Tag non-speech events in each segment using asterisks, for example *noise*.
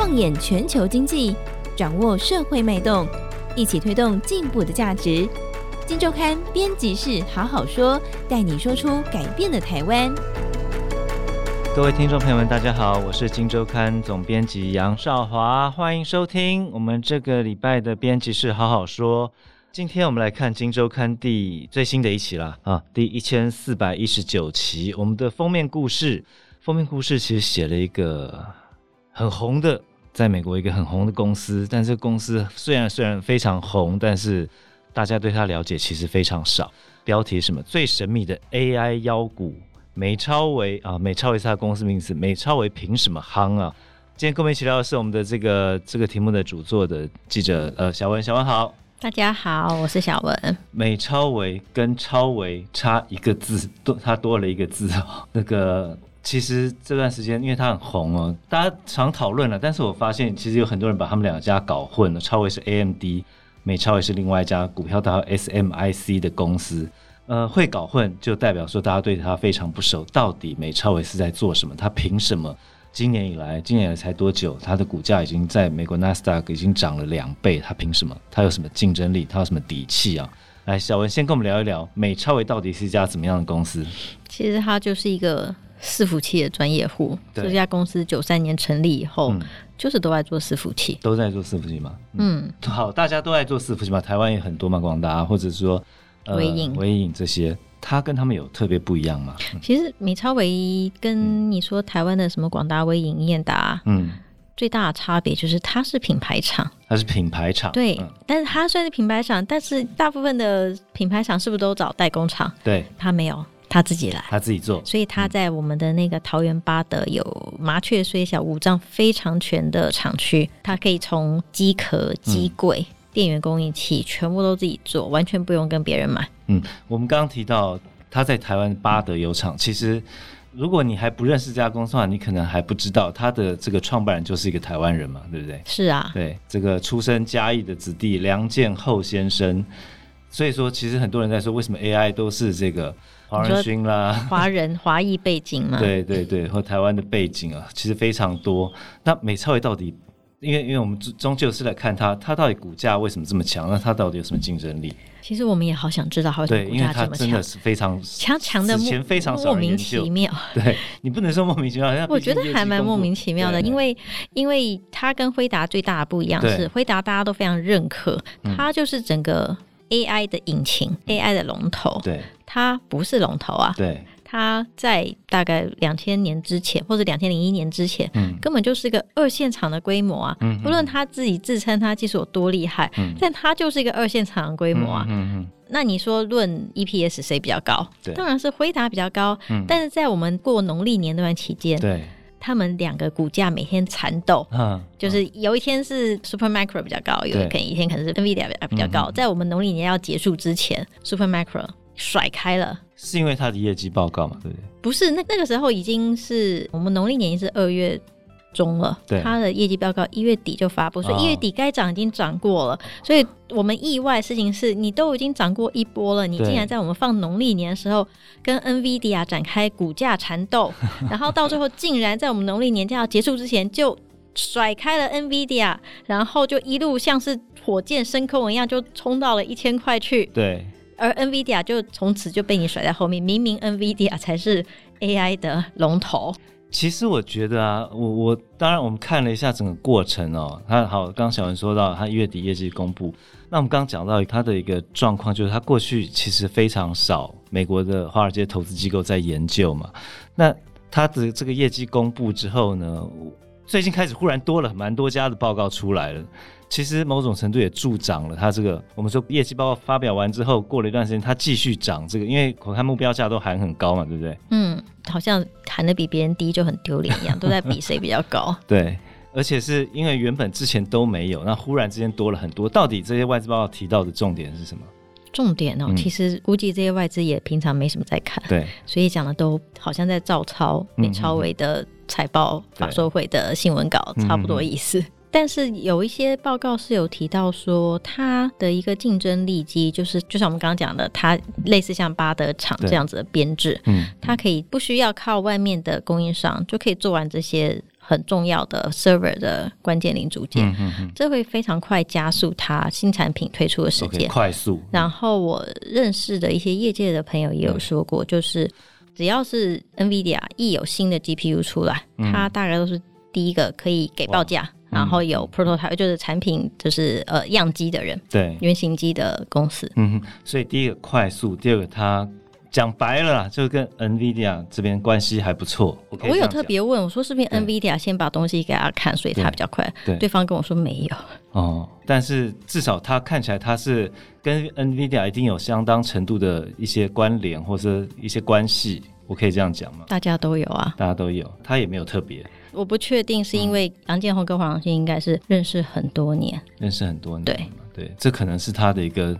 放眼全球经济，掌握社会脉动，一起推动进步的价值。金周刊编辑室好好说，带你说出改变的台湾。各位听众朋友们，大家好，我是金周刊总编辑杨少华，欢迎收听我们这个礼拜的编辑室好好说。今天我们来看金周刊第最新的一期啦，啊，第一千四百一十九期，我们的封面故事，封面故事其实写了一个。很红的，在美国一个很红的公司，但这个公司虽然虽然非常红，但是大家对它了解其实非常少。标题是什么？最神秘的 AI 妖股美超维啊，美超维是它的公司名字。美超维凭什么夯啊？今天跟我们一起聊的是我们的这个这个题目的主作的记者呃小文，小文好，大家好，我是小文。美超维跟超维差一个字，多它多了一个字哦，那个。其实这段时间，因为它很红哦，大家常讨论了。但是我发现，其实有很多人把他们两家搞混了。超威是 AMD，美超威是另外一家股票叫 SMIC 的公司。呃，会搞混就代表说大家对它非常不熟。到底美超威是在做什么？它凭什么？今年以来，今年以来才多久？它的股价已经在美国纳斯达克已经涨了两倍。它凭什么？它有什么竞争力？它有什么底气啊？来，小文先跟我们聊一聊美超威到底是一家怎么样的公司？其实它就是一个。伺服器的专业户，这家公司九三年成立以后，嗯、就是都在做伺服器，都在做伺服器吗？嗯，好，大家都在做伺服器嘛，台湾也很多嘛，广达或者说微影、微影这些，它跟他们有特别不一样吗？其实美超微跟你说台湾的什么广大、微影、英业达，嗯，最大的差别就是它是品牌厂，它是品牌厂，对，嗯、但是它虽然是品牌厂，但是大部分的品牌厂是不是都找代工厂？对，它没有。他自己来，他自己做，所以他在我们的那个桃园八德有麻雀虽小，五脏非常全的厂区，他可以从机壳、机柜、嗯、电源供应器全部都自己做，完全不用跟别人买。嗯，我们刚刚提到他在台湾八德有厂，其实如果你还不认识这家公司的话，你可能还不知道他的这个创办人就是一个台湾人嘛，对不对？是啊，对，这个出身嘉义的子弟梁建厚先生，所以说其实很多人在说，为什么 AI 都是这个。华人勋啦，华人 *laughs* 华裔背景嘛，对对对，和台湾的背景啊，其实非常多。那美超微到底，因为因为我们终究是来看它，它到底股价为什么这么强？那它到底有什么竞争力？其实我们也好想知道，为什么股价这么强？真的是非常强强的，前非常莫名其妙。*laughs* 对，你不能说莫名其妙，我觉得还蛮莫名其妙的，因为因为它跟辉达最大的不一样是，辉达大家都非常认可，它就是整个 AI 的引擎，AI 的龙头。对。它不是龙头啊，对，它在大概两千年之前，或者两千零一年之前，嗯，根本就是一个二线厂的规模啊。嗯，不论他自己自称他技术有多厉害，嗯，但他就是一个二线厂的规模啊。嗯嗯。那你说论 EPS 谁比较高？对，当然是辉达比较高。嗯，但是在我们过农历年那段期间，对，他们两个股价每天缠斗，嗯，就是有一天是 Supermicro 比较高，有可能一天可能是 NVIDIA 比较高。在我们农历年要结束之前，Supermicro。甩开了，是因为他的业绩报告嘛？对不对？不是，那那个时候已经是我们农历年是二月中了，对，他的业绩报告一月底就发布，所以一月底该涨已经涨过了。哦、所以我们意外的事情是你都已经涨过一波了，你竟然在我们放农历年的时候跟 NVIDIA 展开股价缠斗，*laughs* 然后到最后竟然在我们农历年假要结束之前就甩开了 NVIDIA，然后就一路像是火箭升空一样就冲到了一千块去。对。而 NVIDIA 就从此就被你甩在后面，明明 NVIDIA 才是 AI 的龙头。其实我觉得啊，我我当然我们看了一下整个过程哦，他好，刚小文说到他月底业绩公布，那我们刚刚讲到他的一个状况，就是他过去其实非常少美国的华尔街投资机构在研究嘛，那他的这个业绩公布之后呢，最近开始忽然多了蛮多家的报告出来了。其实某种程度也助长了它这个，我们说业绩报告发表完之后，过了一段时间，它继续涨这个，因为我看目标价都喊很高嘛，对不对？嗯，好像喊的比别人低就很丢脸一样，都在比谁比较高。*laughs* 对，而且是因为原本之前都没有，那忽然之间多了很多。到底这些外资报告提到的重点是什么？重点哦，嗯、其实估计这些外资也平常没什么在看，对，所以讲的都好像在照抄美超微的财报、法说会的新闻稿，差不多意思。但是有一些报告是有提到说，它的一个竞争力机就是，就像我们刚刚讲的，它类似像巴德厂这样子的编制，嗯，它可以不需要靠外面的供应商就可以做完这些很重要的 server 的关键零组件，嗯嗯嗯、这会非常快加速它新产品推出的时间，okay, 快速。然后我认识的一些业界的朋友也有说过，就是只要是 NVIDIA 一有新的 GPU 出来，嗯、它大概都是第一个可以给报价，然后有 prototype 就是产品就是呃样机的人，对原型机的公司。嗯，所以第一个快速，第二个它。讲白了啦，就跟 NVIDIA 这边关系还不错。我，我有特别问我说，是不是 NVIDIA 先把东西给他看，所以他比较快？对，对方跟我说没有。哦，但是至少他看起来他是跟 NVIDIA 一定有相当程度的一些关联或者一些关系，我可以这样讲吗？大家都有啊，大家都有，他也没有特别。我不确定是因为杨建宏跟黄长兴应该是认识很多年，认识很多年，对。对，这可能是他的一个。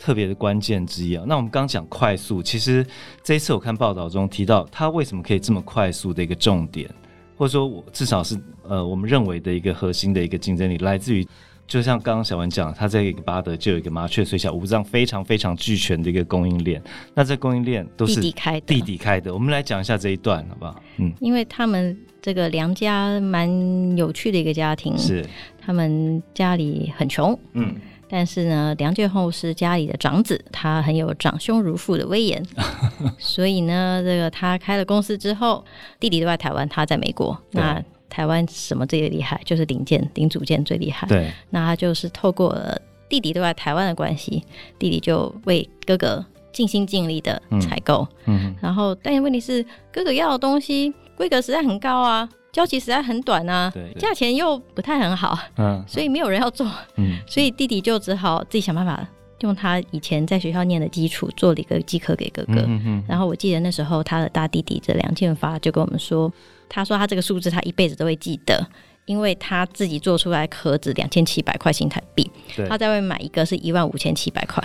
特别的关键之一啊，那我们刚刚讲快速，其实这一次我看报道中提到，他为什么可以这么快速的一个重点，或者说我至少是呃我们认为的一个核心的一个竞争力，来自于就像刚刚小文讲，他在一个巴德就有一个麻雀虽小五脏非常非常俱全的一个供应链，那这供应链都是弟弟开的，弟弟开的，我们来讲一下这一段好不好？嗯，因为他们这个梁家蛮有趣的一个家庭，是他们家里很穷，嗯。但是呢，梁建后是家里的长子，他很有长兄如父的威严，*laughs* 所以呢，这个他开了公司之后，弟弟都在台湾，他在美国。那台湾什么最厉害？就是零件、零组件最厉害。对，那他就是透过了弟弟对外台湾的关系，弟弟就为哥哥尽心尽力的采购。嗯，嗯，然后但是问题是，哥哥要的东西规格实在很高啊。交期实在很短啊，对，价钱又不太很好，嗯，所以没有人要做，嗯，所以弟弟就只好自己想办法，用他以前在学校念的基础做了一个机壳给哥哥，嗯嗯，然后我记得那时候他的大弟弟这梁建发就跟我们说，他说他这个数字他一辈子都会记得。因为他自己做出来壳子两千七百块新台币，他在外面买一个是一万五千七百块，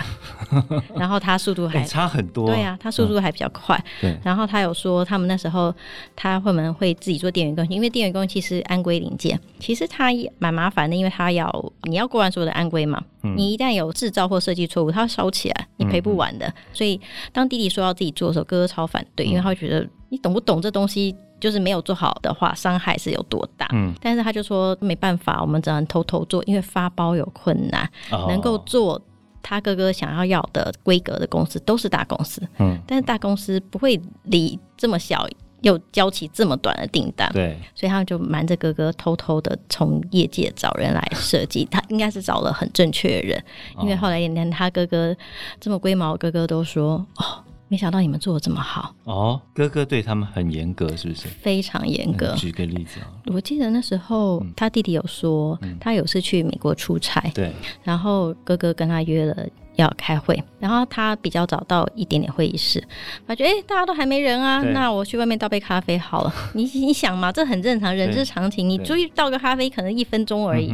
*laughs* 然后他速度还、欸、差很多，对啊，他速度还比较快。嗯、然后他有说他们那时候他会们会自己做电源供应，因为电源供应器是安规零件，其实他也蛮麻烦的，因为他要你要过完所有的安规嘛，嗯、你一旦有制造或设计错误，它会烧起来，你赔不完的。嗯、所以当弟弟说要自己做的时候，哥哥超反对，因为他会觉得你懂不懂这东西。就是没有做好的话，伤害是有多大？嗯，但是他就说没办法，我们只能偷偷做，因为发包有困难。哦、能够做他哥哥想要要的规格的公司都是大公司，嗯，但是大公司不会理这么小又交期这么短的订单，对，所以他就瞒着哥哥偷偷的从业界找人来设计，他应该是找了很正确的人，因为后来连他哥哥这么龟毛，哥哥都说哦。没想到你们做的这么好哦！哥哥对他们很严格，是不是？非常严格。举个例子啊，我记得那时候他弟弟有说，他有次去美国出差，对，然后哥哥跟他约了要开会，然后他比较早到一点点会议室，发觉哎，大家都还没人啊，那我去外面倒杯咖啡好了。*laughs* 你你想嘛，这很正常，人之常情。你注意倒个咖啡可能一分钟而已，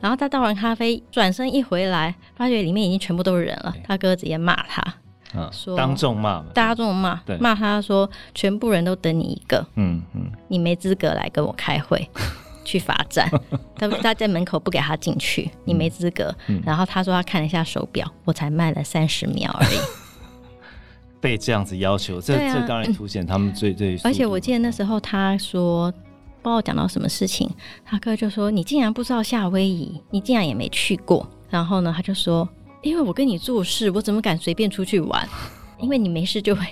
然后他倒完咖啡转身一回来，发觉里面已经全部都是人了，他哥直接骂他。嗯，说当众骂，大家众骂，骂他说全部人都等你一个，嗯嗯，嗯你没资格来跟我开会，*laughs* 去罚站。他他在门口不给他进去，你没资格。嗯、然后他说他看了一下手表，我才卖了三十秒而已。被这样子要求，这、啊、这当然凸显他们最最。而且我记得那时候他说，不知道讲到什么事情，他哥就说：“你竟然不知道夏威夷，你竟然也没去过。”然后呢，他就说。因为我跟你做事，我怎么敢随便出去玩？因为你没事就会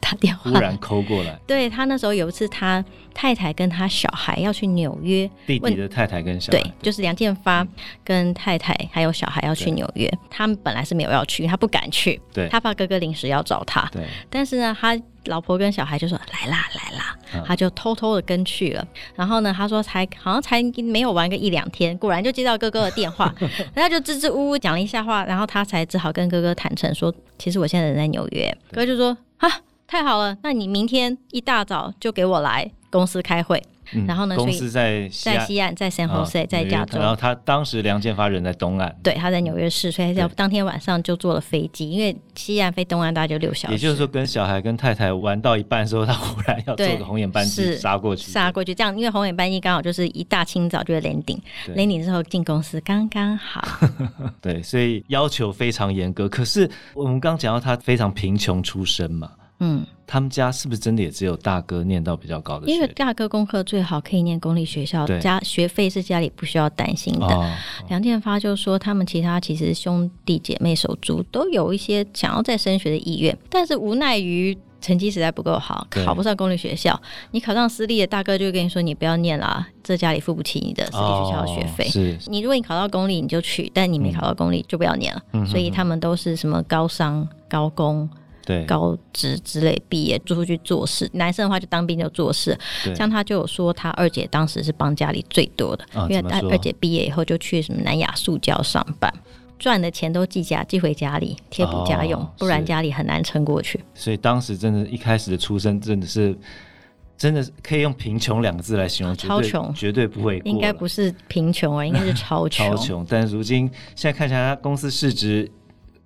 打电话，忽然抠过来。对，他那时候有一次，他太太跟他小孩要去纽约，弟弟的太太跟小孩，对，就是梁建发跟太太还有小孩要去纽约。他们本来是没有要去，他不敢去，对，他怕哥哥临时要找他。对，但是呢，他。老婆跟小孩就说来啦来啦，他就偷偷的跟去了。然后呢，他说才好像才没有玩个一两天，果然就接到哥哥的电话，*laughs* 然后就支支吾吾讲了一下话，然后他才只好跟哥哥坦诚说，其实我现在人在纽约。哥哥就说啊，太好了，那你明天一大早就给我来公司开会。然后呢？公司在在西岸，在 San Jose，在加州。然后他当时梁建发人在东岸，对，他在纽约市，所以要当天晚上就坐了飞机，因为西岸飞东岸大概就六小时。也就是说，跟小孩跟太太玩到一半的时候，他忽然要坐个红眼班机杀过去，杀过去。这样，因为红眼班机刚好就是一大清早就 landing，landing 之后进公司刚刚好。*laughs* 对，所以要求非常严格。可是我们刚讲到他非常贫穷出身嘛。嗯，他们家是不是真的也只有大哥念到比较高的学？因为大哥功课最好，可以念公立学校，家学费是家里不需要担心的。哦、梁建发就说，他们其他其实兄弟姐妹手足都有一些想要再升学的意愿，但是无奈于成绩实在不够好，考不上公立学校。你考上私立的，大哥就跟你说，你不要念啦，这家里付不起你的私立学校的学费。是、哦，你如果你考到公立，你就去；但你没考到公立，就不要念了。嗯、所以他们都是什么高商、高工。对高职之类毕业，出去做事。男生的话就当兵就做事。像他就有说，他二姐当时是帮家里最多的，啊、因为他二姐毕业以后就去什么南亚塑胶上班，赚的钱都寄家寄回家里贴补家用，哦、不然家里很难撑过去。所以当时真的，一开始的出生真的是，真的是可以用贫穷两个字来形容，超穷，绝对不会。应该不是贫穷啊，应该是超穷。*laughs* 超穷，但如今现在看起来，他公司市值。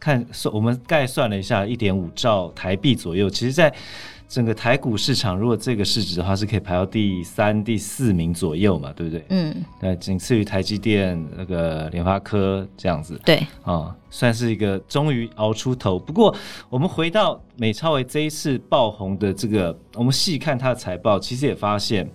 看算，我们概算了一下，一点五兆台币左右。其实，在整个台股市场，如果这个市值的话，是可以排到第三、第四名左右嘛，对不对？嗯，那仅次于台积电、那个联发科这样子。对，啊、嗯，算是一个终于熬出头。不过，我们回到美超微这一次爆红的这个，我们细看它的财报，其实也发现。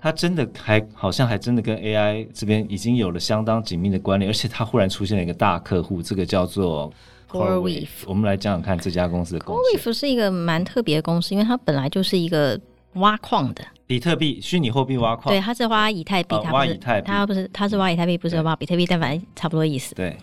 它真的还好像还真的跟 AI 这边已经有了相当紧密的关联，而且它忽然出现了一个大客户，这个叫做 CoreWeave。我们来讲讲看这家公司的公司。CoreWeave 是一个蛮特别的公司，因为它本来就是一个挖矿的，比特币虚拟货币挖矿。对，它是挖以太币，它、哦、挖以太币，它不是，它是挖以太币，不是挖比特币，但反正差不多意思。对。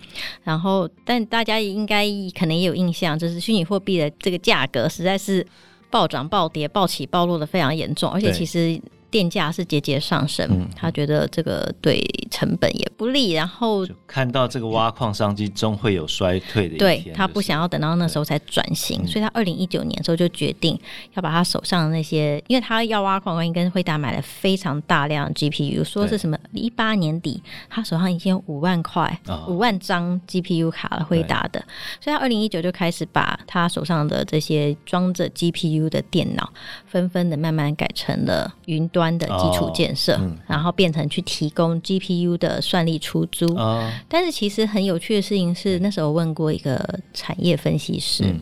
然后，但大家应该可能也有印象，就是虚拟货币的这个价格实在是暴涨暴跌、暴起暴落的非常严重，而且其实。电价是节节上升，嗯，他觉得这个对成本也不利，然后看到这个挖矿商机终会有衰退的一天，对，他不想要等到那时候才转型，所以他二零一九年的时候就决定要把他手上的那些，因为他要挖矿，关于跟辉达买了非常大量的 GPU，说是什么一八年底他手上已经有五万块、五万张 GPU 卡了，辉达的，所以他二零一九就开始把他手上的这些装着 GPU 的电脑，纷纷的慢慢改成了云端。的基础建设，哦嗯，然后变成去提供 GPU 的算力出租，哦。但是其实很有趣的事情是，那时候问过一个产业分析师，嗯，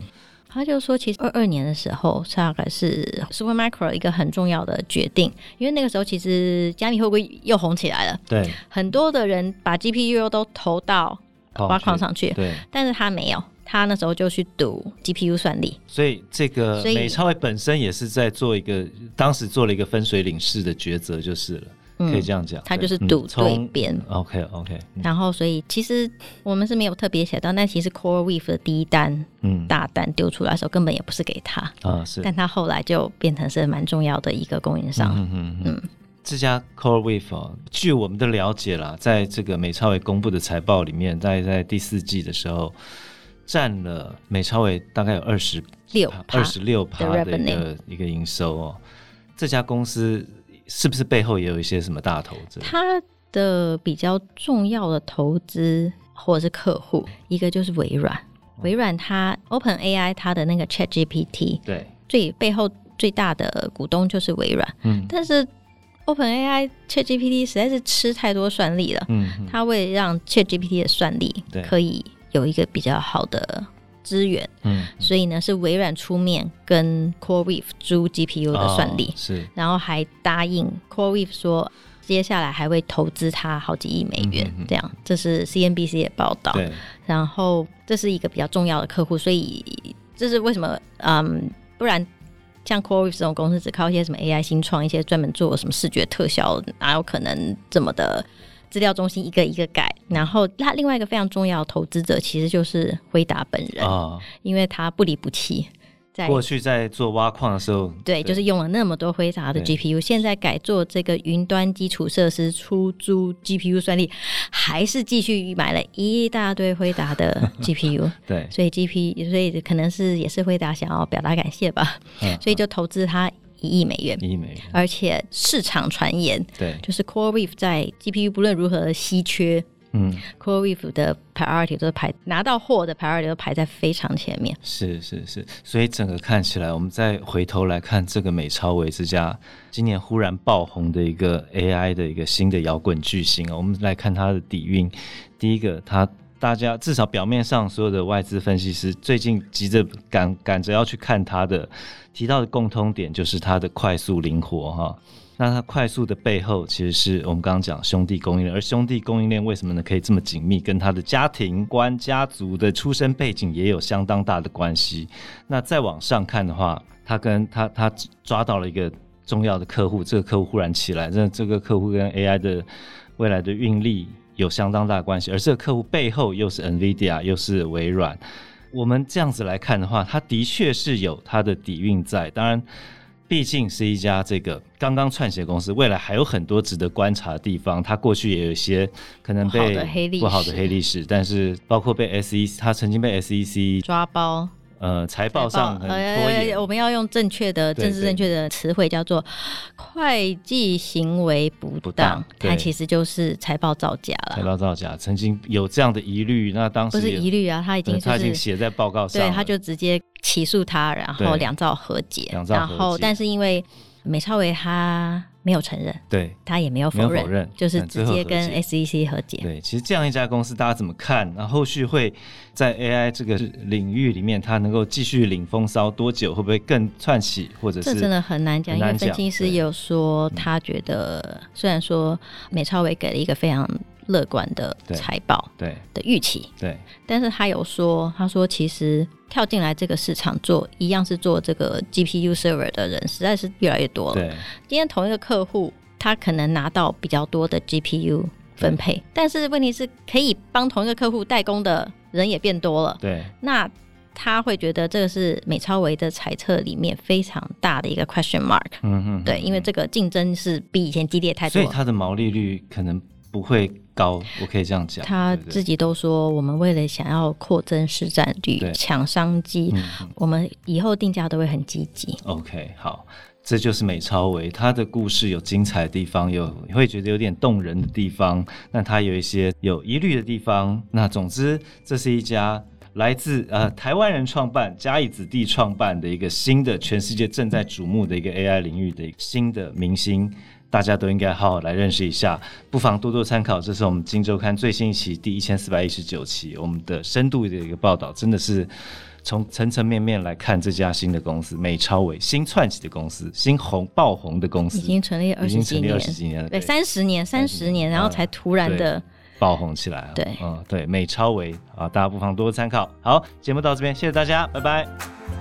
他就说，其实二二年的时候，大概是 Supermicro 一个很重要的决定，因为那个时候其实加密会不会又红起来了？对，很多的人把 GPU 都投到挖矿上去，对，但是他没有。他那时候就去赌 GPU 算力，所以这个美超伟本身也是在做一个，当时做了一个分水岭式的抉择，就是了，嗯、可以这样讲。他就是赌对边、嗯。OK OK、嗯。然后，所以其实我们是没有特别写到，但其实 CoreWeave 的第一单，嗯，大单丢出来的时候，根本也不是给他啊，是。但他后来就变成是蛮重要的一个供应商。嗯嗯嗯。这家 CoreWeave、哦、据我们的了解啦，在这个美超伟公布的财报里面，在在第四季的时候。占了美超伟大概有二十六二十六趴的一个一个营收哦，这家公司是不是背后也有一些什么大投资？它的比较重要的投资或者是客户，一个就是微软，微软它 OpenAI 它的那个 ChatGPT 对，最背后最大的股东就是微软，嗯，但是 OpenAI ChatGPT 实在是吃太多算力了，嗯，它为了让 ChatGPT 的算力可以。有一个比较好的资源，嗯，所以呢是微软出面跟 CoreWeave 租 GPU 的算力，哦，是，然后还答应 CoreWeave 说接下来还会投资他好几亿美元，嗯，这样，这是 CNBC 的报道，对，然后这是一个比较重要的客户，所以这是为什么，嗯，不然像 CoreWeave 这种公司只靠一些什么 AI 新创，一些专门做什么视觉特效，哪有可能这么的？资料中心一个一个改，然后他另外一个非常重要的投资者其实就是辉达本人啊、哦，因为他不离不弃，在过去在做挖矿的时候对，对，就是用了那么多辉达的 GPU，现在改做这个云端基础设施出租 GPU 算力，还是继续买了一大堆辉达的 *laughs* GPU，对，所以 GPU 所以可能是也是辉达想要表达感谢吧，嗯、所以就投资他。一亿美元，一亿美元，而且市场传言，对，就是 CoreWeave 在 GPU 不论如何稀缺，嗯，CoreWeave 的 priority 都是排拿到货的 priority 都排在非常前面。是是是，所以整个看起来，我们再回头来看这个美超维之家今年忽然爆红的一个 AI 的一个新的摇滚巨星啊，我们来看它的底蕴。第一个，它大家至少表面上所有的外资分析师最近急着赶赶着要去看它的，提到的共通点就是它的快速灵活哈。那它快速的背后，其实是我们刚刚讲兄弟供应链，而兄弟供应链为什么呢？可以这么紧密，跟他的家庭观、家族的出身背景也有相当大的关系。那再往上看的话，他跟他他抓到了一个重要的客户，这个客户忽然起来，那这个客户跟 AI 的未来的运力有相当大的关系，而这个客户背后又是 NVIDIA，又是微软。我们这样子来看的话，它的确是有它的底蕴在，当然。毕竟是一家这个刚刚窜起的公司，未来还有很多值得观察的地方。它过去也有一些可能被不好的黑历史，不好的黑历史，但是包括被 SEC，它曾经被 SEC 抓包。呃，财报上很拖延，呃，我们要用正确的、政治正确的词汇，叫做会计行为不当。它其实就是财报造假了。财报造假，曾经有这样的疑虑，那当时不是疑虑啊，他已经、就是、他已经写在报告上，对，他就直接起诉他，然后两造和解，两造和解，然后但是因为美超维他。没有承认，对，他也没有否认，就是直接跟 SEC 和解。对，其实这样一家公司，大家怎么看？那后，后续会在 AI 这个领域里面，它能够继续领风骚多久？会不会更窜起？或者是这真的很难讲，因为分析师有说，他觉得虽然说美超维给了一个非常。乐观的财报，对的预期，对，但是他有说，他说其实跳进来这个市场做一样是做这个 GPU server 的人实在是越来越多了。对，今天同一个客户，他可能拿到比较多的 GPU 分配，但是问题是可以帮同一个客户代工的人也变多了。对，那他会觉得这个是美超维的猜测里面非常大的一个 question mark。嗯哼，对，因为这个竞争是比以前激烈太多，所以它的毛利率可能不会。高，我可以这样讲。他自己都说，我们为了想要扩增市占率、抢商机，嗯，我们以后定价都会很积极。OK，好，这就是美超维，他的故事有精彩的地方，有你会觉得有点动人的地方，那他有一些有疑虑的地方。那总之，这是一家来自呃台湾人创办、嘉义子弟创办的一个新的全世界正在瞩目的一个 AI 领域的新的明星。大家都应该好好来认识一下，不妨多多参考。这是我们《金周刊》最新一期第一千四百一十九期，我们的深度的一个报道，真的是从层层面面来看这家新的公司——美超微，新窜起的公司，新红爆红的公司，已经成立二十几年，二十几年了，对，三十年，三十年，然后才突然的、嗯、爆红起来。对，嗯，对，美超微啊，大家不妨多多参考。好，节目到这边，谢谢大家，拜拜。